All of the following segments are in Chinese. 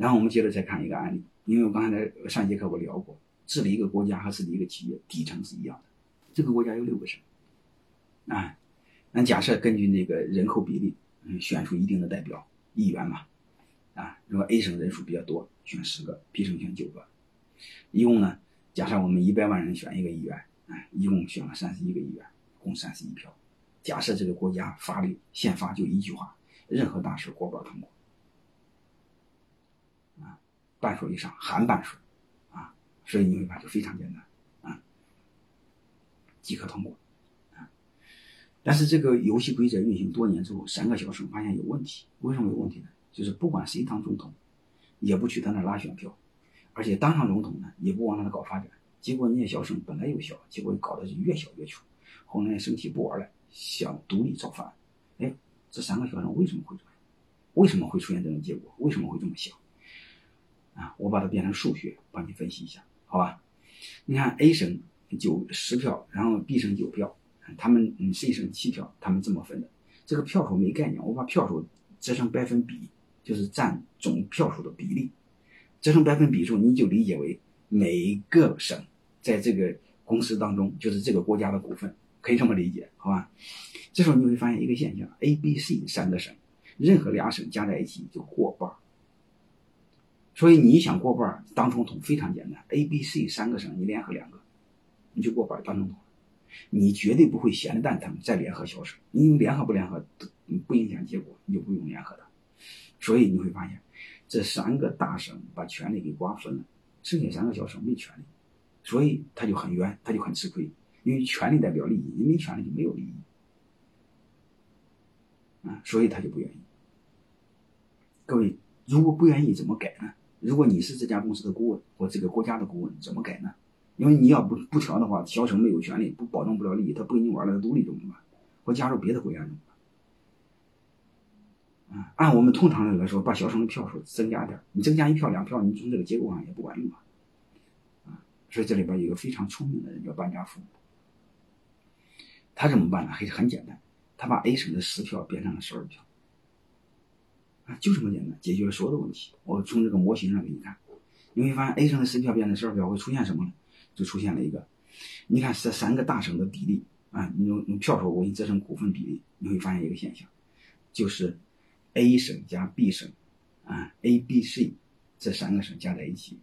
然后我们接着再看一个案例，因为我刚才上节课我聊过，治理一个国家和治理一个企业底层是一样的。这个国家有六个省，啊，那假设根据那个人口比例，嗯，选出一定的代表议员嘛，啊，如果 A 省人数比较多，选十个，B 省选九个，一共呢，假设我们一百万人选一个议员，啊，一共选了三十一个议员，共三十一票。假设这个国家法律宪法就一句话，任何大事过半通过，半数以上含半数，啊，所以你会发现非常简单。啊即可通过，啊！但是这个游戏规则运行多年之后，三个小省发现有问题。为什么有问题呢？就是不管谁当总统，也不去他那拉选票，而且当上总统呢，也不往他那搞发展。结果那些小省本来又小，结果搞得是越小越穷。后来生气不玩了，想独立造反。哎，这三个小省为什么会这样？为什么会出现这种结果？为什么会这么想？啊，我把它变成数学，帮你分析一下，好吧？你看 A 省。九十票，然后 B 省九票，他们嗯 C 省七票，他们这么分的。这个票数没概念，我把票数折成百分比，就是占总票数的比例。折成百分比数，你就理解为每个省在这个公司当中，就是这个国家的股份，可以这么理解，好吧？这时候你会发现一个现象：A、B、C 三个省，任何俩省加在一起就过半。所以你想过半当总统非常简单，A、B、C 三个省你联合两个。你就过半当总统，你绝对不会闲的蛋疼再联合小省，因为联合不联合不影响结果，你就不用联合的。所以你会发现，这三个大省把权力给瓜分了，剩下三个小省没权利，所以他就很冤，他就很吃亏，因为权力代表利益，你没权利就没有利益，啊，所以他就不愿意。各位，如果不愿意怎么改呢？如果你是这家公司的顾问或这个国家的顾问，怎么改呢？因为你要不不调的话，小省没有权利，不保证不了利益，他不跟你玩了，他独立怎么办？或加入别的国家怎么办？啊，按我们通常的来说，把小省的票数增加点你增加一票两票，你从这个结构上也不管用啊。啊，所以这里边有一个非常聪明的人叫班加夫，他怎么办呢？很很简单，他把 A 省的十票变成了十二票，就这么简单，解决了所有的问题。我从这个模型上给你看，你会发现 A 省的十票变成十二票会出现什么呢？就出现了一个，你看这三个大省的比例啊，你用用票数我给你折成股份比例，你会发现一个现象，就是 A 省加 B 省啊，A、B、C 这三个省加在一起，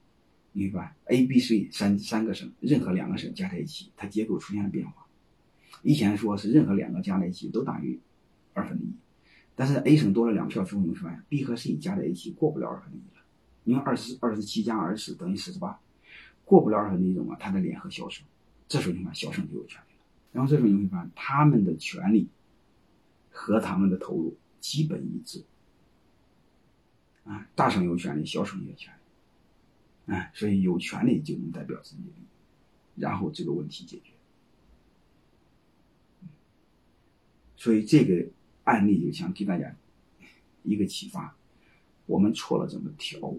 你明白？A、B、C 三三个省，任何两个省加在一起，它结构出现了变化。以前说是任何两个加在一起都大于二分之一，但是 A 省多了两票之后，你会发现 B 和 C 加在一起过不了二分之一了，因为二十二十七加二十等于四十八。过不了二分之一种啊，他的联合小省，这时候你看小省就有权利了。然后这时候你会发现他们的权利和他们的投入基本一致，啊，大省有权利，小省也有权利，啊，所以有权利就能代表自己利益，然后这个问题解决。所以这个案例就想给大家一个启发，我们错了怎么调？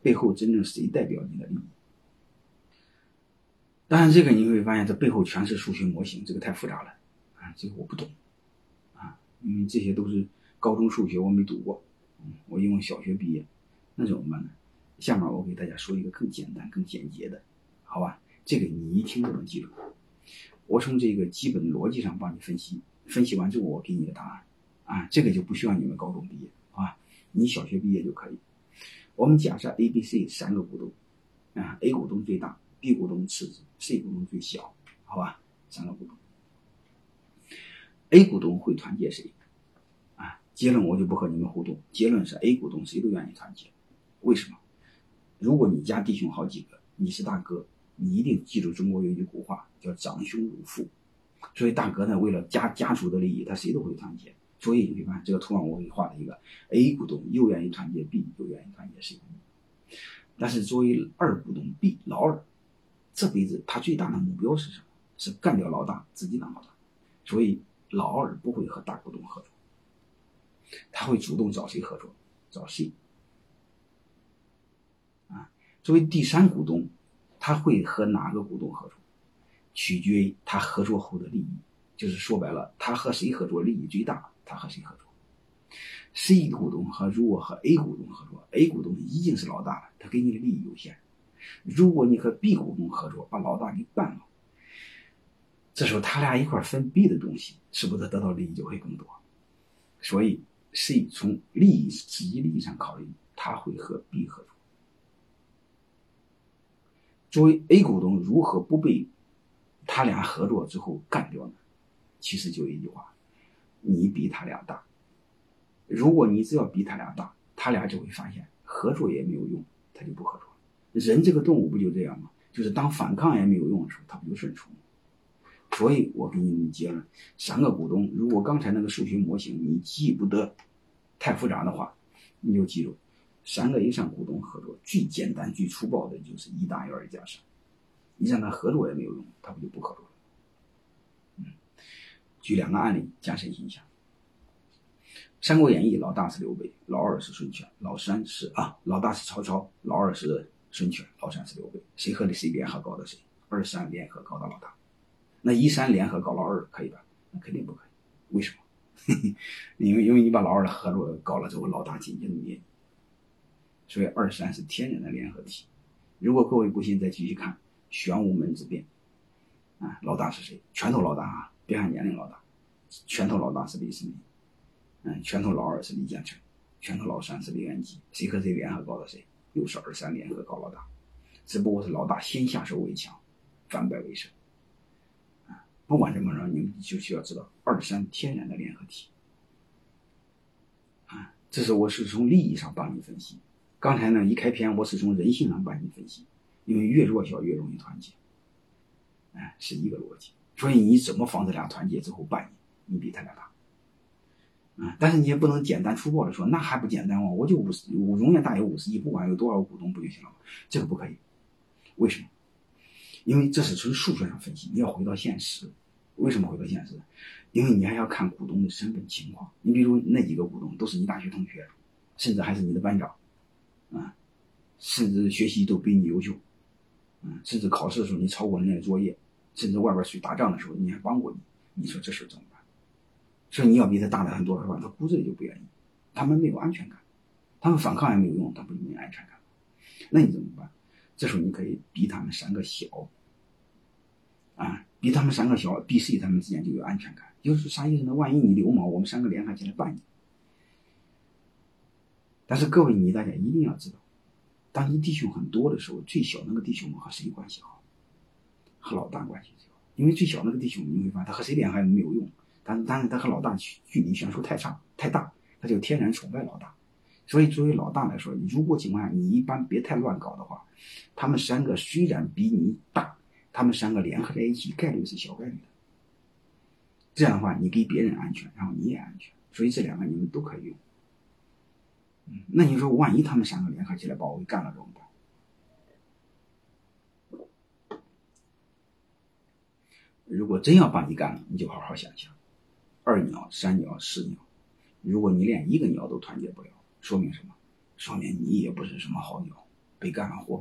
背后真正谁代表你的利益？当然，这个你会发现，这背后全是数学模型，这个太复杂了啊！这个我不懂啊，因为这些都是高中数学，我没读过，我因为小学毕业，那怎么办呢？下面我给大家说一个更简单、更简洁的，好吧？这个你一听就能记住。我从这个基本逻辑上帮你分析，分析完之后我给你个答案啊，这个就不需要你们高中毕业啊，你小学毕业就可以。我们假设 A、B、C 三个股东，啊，A 股东最大，B 股东次之，C 股东最小，好吧？三个股东，A 股东会团结谁？啊，结论我就不和你们互动。结论是 A 股东谁都愿意团结，为什么？如果你家弟兄好几个，你是大哥，你一定记住中国有一句古话叫长兄如父，所以大哥呢，为了家家族的利益，他谁都会团结。所以你看，这个图上我给你画了一个 A 股东又愿意团结 B，又愿意团结 C，但是作为二股东 B 老二，这辈子他最大的目标是什么？是干掉老大，自己当老大。所以老二不会和大股东合作，他会主动找谁合作？找 C。啊，作为第三股东，他会和哪个股东合作？取决于他合作后的利益，就是说白了，他和谁合作利益最大。他和谁合作？C 股东和如果和 A 股东合作，A 股东已经是老大了，他给你的利益有限。如果你和 B 股东合作，把老大给办了，这时候他俩一块分 B 的东西，是不是得到利益就会更多？所以 C 从利益实际利益上考虑，他会和 B 合作。作为 A 股东，如何不被他俩合作之后干掉呢？其实就一句话：你比他俩大。如果你只要比他俩大，他俩就会发现合作也没有用，他就不合作。人这个动物不就这样吗？就是当反抗也没有用的时候，他不就顺从？所以我给你们结论：三个股东，如果刚才那个数学模型你记不得太复杂的话，你就记住。三个以上股东合作，最简单、最粗暴的就是一大于二加三。你让他合作也没有用，他不就不合作了？嗯，举两个案例加深印象。《三国演义》老大是刘备，老二是孙权，老三是啊，老大是曹操，老二是孙权，老三是刘备。谁和谁联合搞的谁？二三联合搞的老大。那一三联合搞老二可以吧？那肯定不可以。为什么？因为因为你把老二的合作搞了之后，老大紧接着你。所以二三是天然的联合体。如果各位不信，再继续看玄武门之变，啊，老大是谁？拳头老大啊，别看年龄老大，拳头老大是李世民，嗯，拳头老二是李建成，拳头老三是李元吉。谁和谁联合搞的谁？又是二三联合搞老大，只不过是老大先下手为强，反败为胜。啊，不管怎么着，你们就需要知道二三天然的联合体。啊，这是我是从利益上帮你分析。刚才呢，一开篇我是从人性上帮你分析，因为越弱小越容易团结，哎，是一个逻辑。所以你怎么防止俩团结之后办你？你比他俩大，啊，但是你也不能简单粗暴的说，那还不简单吗？我就五十，我永远大于五十亿，不管有多少股东不就行了吗？这个不可以，为什么？因为这是从数学上分析，你要回到现实。为什么回到现实？因为你还要看股东的身份情况。你比如那几个股东都是你大学同学，甚至还是你的班长。啊，甚至学习都比你优秀，嗯，甚至考试的时候你超过人家的作业，甚至外边去打仗的时候你还帮过你，你说这事怎么办？所以你要比他大的很多的话，他骨子里就不愿意，他们没有安全感，他们反抗也没有用，他不就没安全感？那你怎么办？这时候你可以比他们三个小，啊，比他们三个小，，B、C 他们之间就有安全感，就是啥意思呢？万一你流氓，我们三个联合起来办你。但是各位，你大家一定要知道，当你弟兄很多的时候，最小那个弟兄们和谁关系好？和老大关系最好。因为最小那个弟兄，你会发现他和谁联合没有用，但是但是他和老大距离悬殊太差太大，他就天然崇拜老大。所以作为老大来说，如果情况下你一般别太乱搞的话，他们三个虽然比你大，他们三个联合在一起概率是小概率的。这样的话，你给别人安全，然后你也安全。所以这两个你们都可以用。那你说，万一他们三个联合起来把我给干了怎么办？如果真要把你干了，你就好好想想，二鸟、三鸟、四鸟，如果你连一个鸟都团结不了，说明什么？说明你也不是什么好鸟，被干了活该。